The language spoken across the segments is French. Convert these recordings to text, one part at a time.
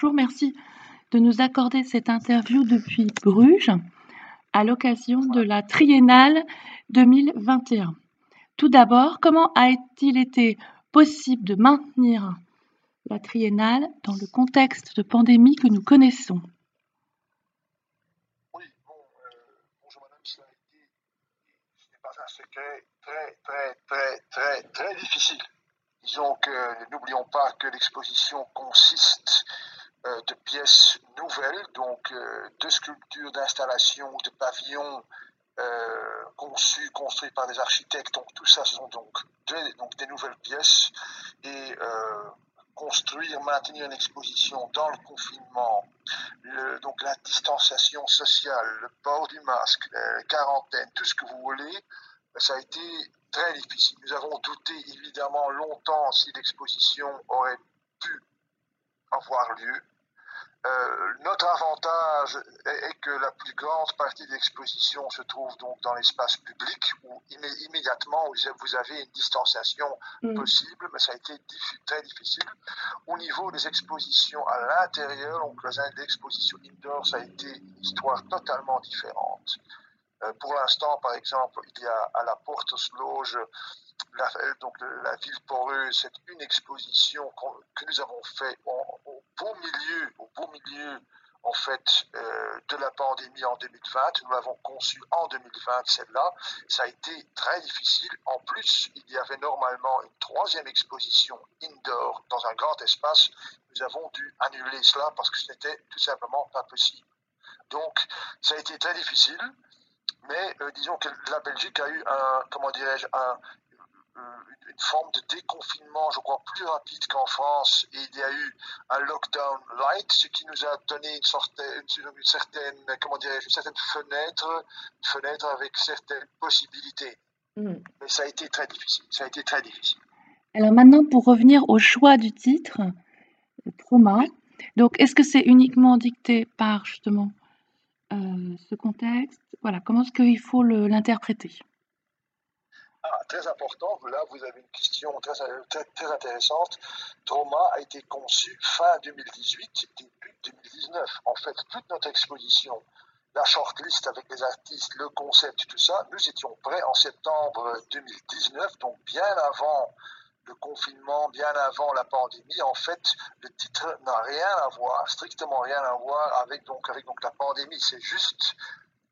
Bonjour, merci de nous accorder cette interview depuis Bruges à l'occasion de la Triennale 2021. Tout d'abord, comment a-t-il été possible de maintenir la Triennale dans le contexte de pandémie que nous connaissons? Oui, bon, euh, bonjour madame, cela a été, ce n'est pas un secret, très, très, très, très, très difficile. Disons que n'oublions pas que l'exposition consiste euh, de pièces nouvelles, donc euh, de sculptures, d'installations, de pavillons euh, conçus, construits par des architectes. Donc tout ça, ce sont donc donc des nouvelles pièces. Et construire, maintenir une exposition dans le confinement, donc la distanciation sociale, le port du masque, la quarantaine, tout ce que vous voulez, ça a été très difficile. Nous avons douté évidemment longtemps si l'exposition aurait pu avoir lieu. Euh, notre avantage est, que la plus grande partie de l'exposition se trouve donc dans l'espace public où immédiatement vous avez une distanciation mm. possible, mais ça a été très difficile. Au niveau des expositions à l'intérieur, donc l'exposition indoor, ça a été une histoire totalement différente. Euh, pour l'instant, par exemple, il y a à la Porte Loge la, donc la ville poreuse, c'est une exposition que nous avons fait au beau milieu, au beau milieu en fait euh, de la pandémie en 2020. Nous l'avons conçue en 2020, celle-là. Ça a été très difficile. En plus, il y avait normalement une troisième exposition indoor dans un grand espace. Nous avons dû annuler cela parce que ce n'était tout simplement pas possible. Donc, ça a été très difficile. Mais euh, disons que la Belgique a eu comment dirais-je, un, une forme de déconfinement, je crois, plus rapide qu'en France. Et il y a eu un lockdown light, ce qui nous a donné une, sorte, une certaine, comment dirais-je, une certaine fenêtre, une fenêtre avec certaines possibilités. Mm. Mais ça a été très difficile. Ça a été très difficile. Alors maintenant, pour revenir au choix du titre, Trauma. Donc, est-ce que c'est uniquement dicté par justement euh, ce contexte? Voilà, comment est-ce qu'il faut l'interpréter? Ah, très important, là vous avez une question très, intéressante. Trauma a été conçu fin 2018, début 2019. En fait, toute notre exposition, la shortlist avec les artistes, le concept, tout ça, nous étions prêts en septembre 2019, donc bien avant le confinement, bien avant la pandémie. En fait, le titre n'a rien à voir, strictement rien à voir avec donc, avec donc la pandémie. C'est juste,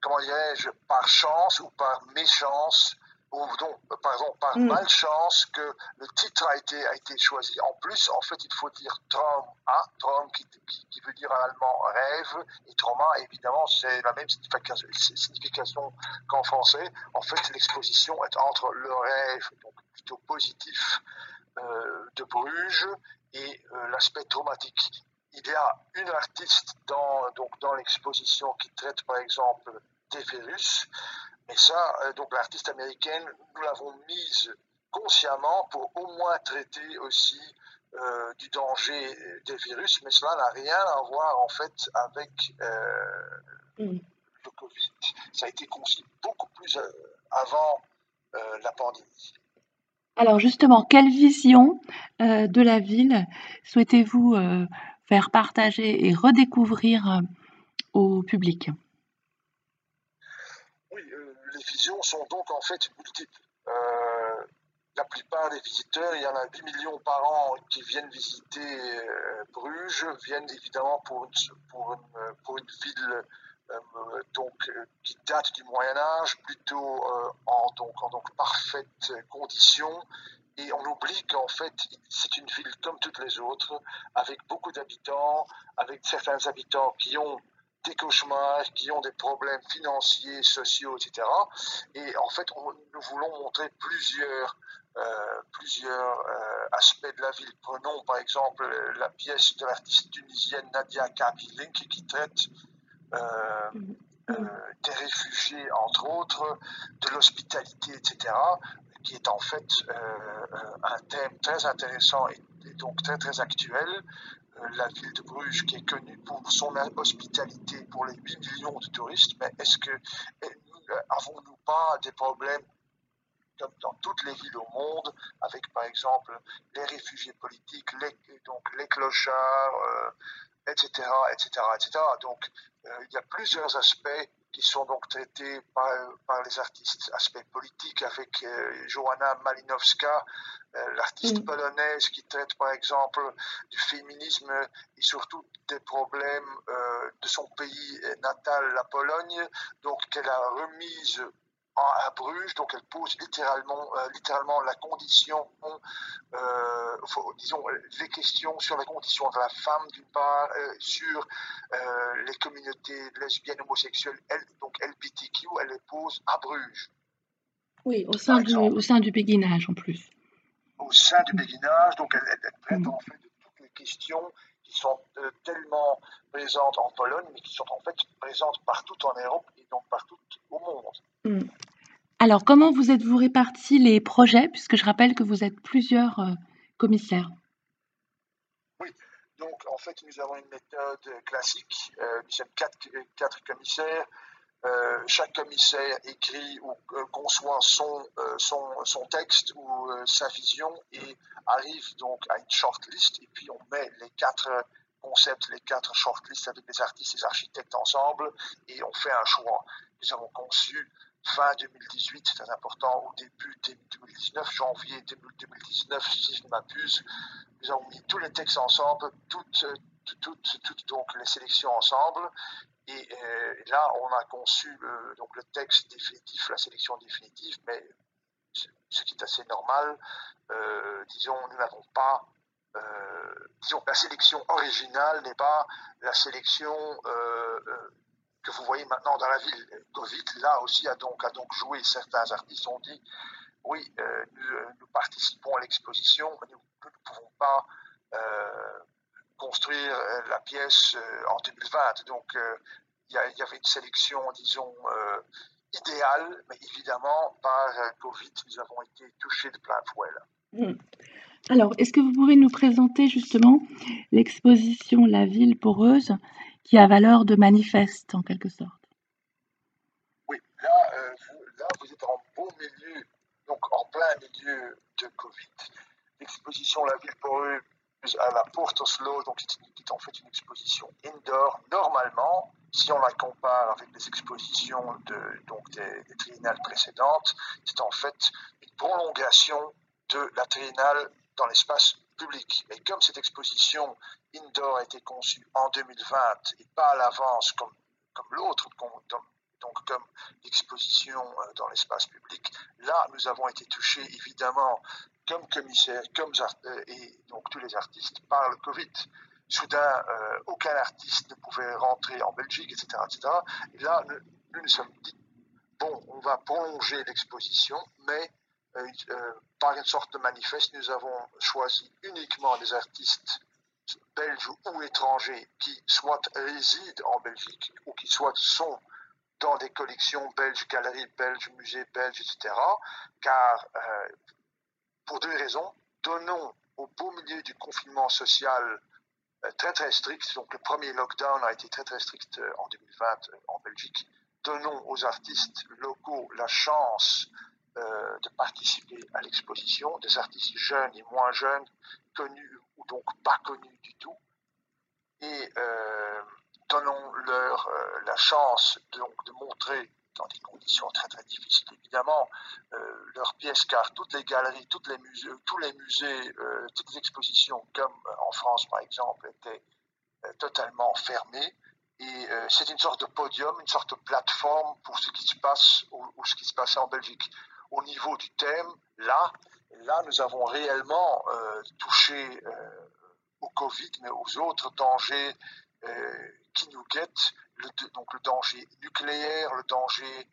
comment dirais-je, par chance ou par méchance ou donc, par exemple, par mm. malchance que le titre a été, a été choisi. En plus, en fait, il faut dire Traum, hein, Traum qui, qui, veut dire en allemand rêve, et trauma, évidemment, c'est la même signification qu'en français. En fait, l'exposition est entre le rêve, donc plutôt positif, euh, de Bruges et euh, l'aspect traumatique. Il y a une artiste dans, donc, dans l'exposition qui traite, par exemple, des virus. Mais ça, euh, donc l'artiste américaine, nous l'avons mise consciemment pour au moins traiter aussi euh, du danger des virus, mais cela n'a rien à voir en fait avec euh, mm. le Covid. Ça a été conçu beaucoup plus avant la pandémie. Alors justement, quelle vision de la ville souhaitez-vous faire partager et redécouvrir au public? Les visions sont donc en fait multiples. Euh, la plupart des visiteurs, il y en a 8 millions par an qui viennent visiter euh, Bruges, viennent évidemment pour une, une ville euh, donc, qui date du Moyen Âge, plutôt en, donc, en donc parfaite condition. Et on oublie qu'en fait, c'est une ville comme toutes les autres, avec beaucoup d'habitants, avec certains habitants qui ont des cauchemars, qui ont des problèmes financiers, sociaux, etc. Et en fait, nous voulons montrer plusieurs, euh, plusieurs euh, aspects de la ville. Prenons par exemple la pièce de l'artiste tunisienne Nadia Kabilink qui traite euh, des réfugiés, entre autres, de l'hospitalité, etc., qui est en fait un thème très intéressant et, donc très très actuel la ville de Bruges qui est connue pour son hospitalité pour les 8 millions de touristes, mais est-ce que euh, avons-nous pas des problèmes comme dans toutes les villes au monde, avec par exemple les réfugiés politiques, les, donc les clochards, etc., etc., etc. Donc, il y a plusieurs aspects qui sont donc traités par, les artistes. Aspect politique avec Joanna Malinowska, l'artiste mm. polonaise qui traite par exemple du féminisme et surtout des problèmes de son pays natal, la Pologne, donc qu'elle a remise à Bruges, donc elle pose littéralement, euh, littéralement la condition, euh, disons, les questions sur la condition de la femme d'une part, euh, sur les communautés lesbiennes, homosexuelles, elle, donc LGBTQ, elle les pose à Bruges. Oui, au sein, du, au sein du béguinage en plus. Au sein du béguinage, donc elle, elle traite mm. en fait de toutes les questions qui sont tellement présentes en Pologne, mais qui sont en fait présentes partout en Europe et donc partout au monde. Mm. Alors, comment vous êtes-vous répartis les projets, puisque je rappelle que vous êtes plusieurs euh, commissaires? Oui, donc en fait, nous avons une méthode classique. Euh, nous sommes quatre, commissaires. Euh, chaque commissaire écrit ou conçoit son, son, texte ou sa vision et arrive donc à une shortlist. Et puis on met les quatre concepts, les quatre shortlists avec les artistes et les architectes ensemble et on fait un choix. Nous avons conçu fin 2018, c'est important, au début 2019, janvier 2019, si je ne m'abuse, nous avons mis tous les textes ensemble, toutes, donc les sélections ensemble, et euh, là, on a conçu euh, donc le texte définitif, la sélection définitive, mais ce qui est assez normal, euh, disons, nous n'avons pas, disons, la sélection originale n'est pas la sélection que vous voyez maintenant dans la ville. Covid, là aussi, a donc, joué. Certains artistes ont dit oui, euh, euh, nous, participons à l'exposition, mais nous, ne pouvons pas euh, construire la pièce en 2020. Donc, il y, avait une sélection, disons, idéale, mais évidemment, par Covid, nous avons été touchés de plein fouet. Hmm. Alors, est-ce que vous pouvez nous présenter justement l'exposition La ville poreuse qui a valeur de manifeste en quelque sorte. Oui, là, euh, vous, êtes en beau milieu, donc en plein milieu de Covid. L'exposition La Ville poreuse à la Porte Oslo, donc c'est en fait une exposition indoor. Normalement, si on la compare avec les expositions de, donc des triennales précédentes, c'est en fait une prolongation de la triennale dans l'espace public. Et comme cette exposition indoor a été conçue en 2020 et pas à l'avance comme, comme l'autre, donc comme l'exposition euh, dans l'espace public, là, nous avons été touchés évidemment comme commissaire, comme euh, et donc tous les artistes par le Covid. Soudain, euh, aucun artiste ne pouvait rentrer en Belgique, etc. etc. Et là, nous nous sommes dit, bon, on va prolonger l'exposition, mais par une sorte de manifeste, nous avons choisi uniquement des artistes belges ou étrangers qui soit résident en Belgique ou qui soit sont dans des collections belges, galeries belges, musées belges, etc. Car, euh, pour deux raisons, donnons au beau milieu du confinement social très très strict, donc le premier lockdown a été très très strict en 2020 en Belgique, donnons aux artistes locaux la chance euh, de participer à l'exposition, des artistes jeunes et moins jeunes, connus ou donc pas connus du tout, et euh, donnons-leur euh, la chance donc, de montrer dans des conditions très très difficiles évidemment leurs pièces car toutes les galeries, toutes les musées, tous les musées, toutes les expositions comme en France par exemple étaient totalement fermées. Et c'est une sorte de podium, une sorte de plateforme pour ce qui se passe ou ce qui se passait en Belgique au niveau du thème, là, là nous avons réellement euh, touché euh, au Covid, mais aux autres dangers euh, qui nous guettent, le, donc le danger nucléaire, le danger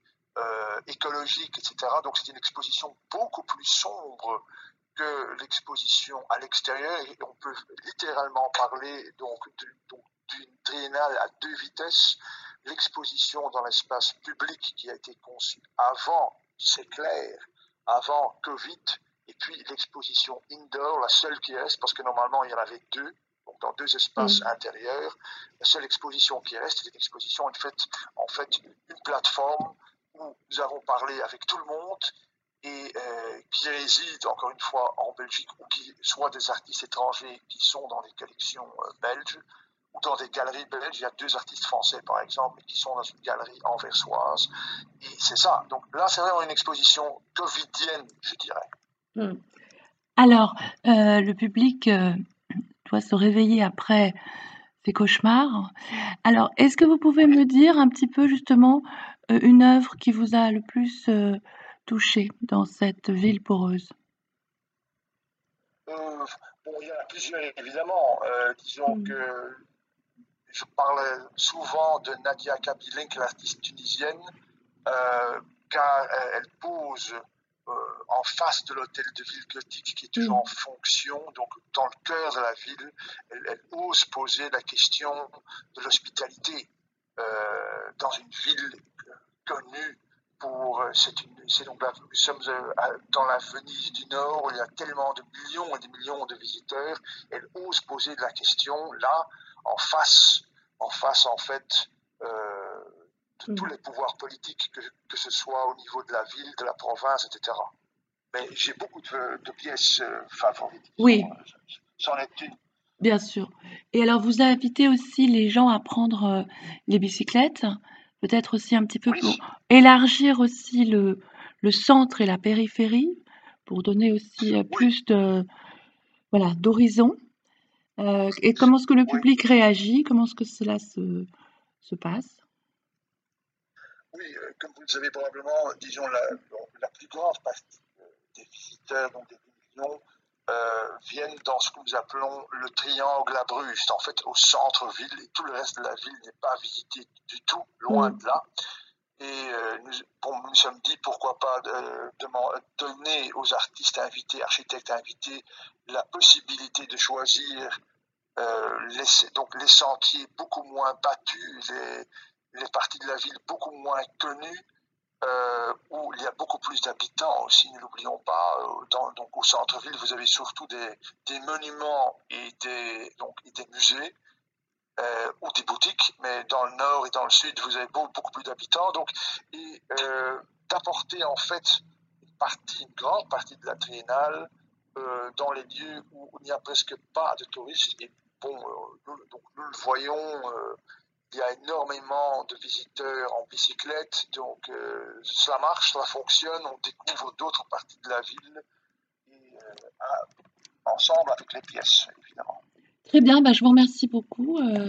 écologique, etc. Donc c'est une exposition beaucoup plus sombre que l'exposition à l'extérieur on peut littéralement parler donc d'une triennale à deux vitesses. L'exposition dans l'espace public qui a été conçue avant c'est clair, avant Covid, et puis l'exposition indoor, la seule qui reste, parce que normalement il y en avait deux, donc dans deux espaces mm. intérieurs, la seule exposition qui reste, c'est une exposition en fait, en fait une plateforme où nous avons parlé avec tout le monde et euh, qui réside encore une fois en Belgique ou qui soit des artistes étrangers qui sont dans les collections euh, belges ou dans des galeries belges. Il y a deux artistes français, par exemple, qui sont dans une galerie anversoise. Et c'est ça. Donc là, c'est vraiment une exposition covidienne, je dirais. Hmm. Alors, euh, le public euh, doit se réveiller après ces cauchemars. Alors, est-ce que vous pouvez me dire un petit peu justement euh, une œuvre qui vous a le plus touché dans cette ville poreuse? Bon, il y en a plusieurs, évidemment. disons hmm. que je parle souvent de Nadia Kabilink, l'artiste tunisienne, car elle pose euh, en face de l'hôtel de ville gothique qui est toujours en fonction, donc dans le cœur de la ville, elle, ose poser la question de l'hospitalité euh, dans une ville connue pour euh, donc nous sommes dans la Venise du Nord où il y a tellement de millions et de millions de visiteurs elle ose poser la question là en face en face en fait de tous mm. les pouvoirs politiques, que, que, ce soit au niveau de la ville, de la province, etc. Mais j'ai beaucoup de, pièces euh, favorites. Oui. C'en est une. Bien sûr. Et alors, vous invitez aussi les gens à prendre euh, les bicyclettes, peut-être aussi un petit peu pour élargir aussi le, le, centre et la périphérie, pour donner aussi euh, plus de voilà d'horizon. Et comment est-ce que le public réagit? Comment est-ce que cela se, se passe? Oui, euh, comme vous le savez probablement, disons, la, la plus grande partie euh, des visiteurs, donc des millions, euh, viennent dans ce que nous appelons le triangle à Bruges, en fait au centre-ville, et tout le reste de la ville n'est pas visité du tout, loin mm. de là. Et nous, bon, nous sommes dit pourquoi pas donner aux artistes invités, architectes invités, la possibilité de choisir les, donc les sentiers beaucoup moins battus, les, les parties de la ville beaucoup moins connues, euh, où il y a beaucoup plus d'habitants aussi, ne l'oublions pas. Euh, donc au centre-ville, vous avez surtout des, monuments et des, donc, des musées. Euh, ou des boutiques, mais dans le nord et dans le sud, vous avez beaucoup, plus d'habitants. Donc, et d'apporter en fait une partie, une grande partie de la triennale dans les lieux où il n'y a presque pas de touristes. Et bon, donc nous le voyons il y a énormément de visiteurs en bicyclette, donc euh, cela marche, cela fonctionne, on découvre d'autres parties de la ville euh, ensemble avec les pièces, évidemment. Très bien, bah, je vous remercie beaucoup. Euh,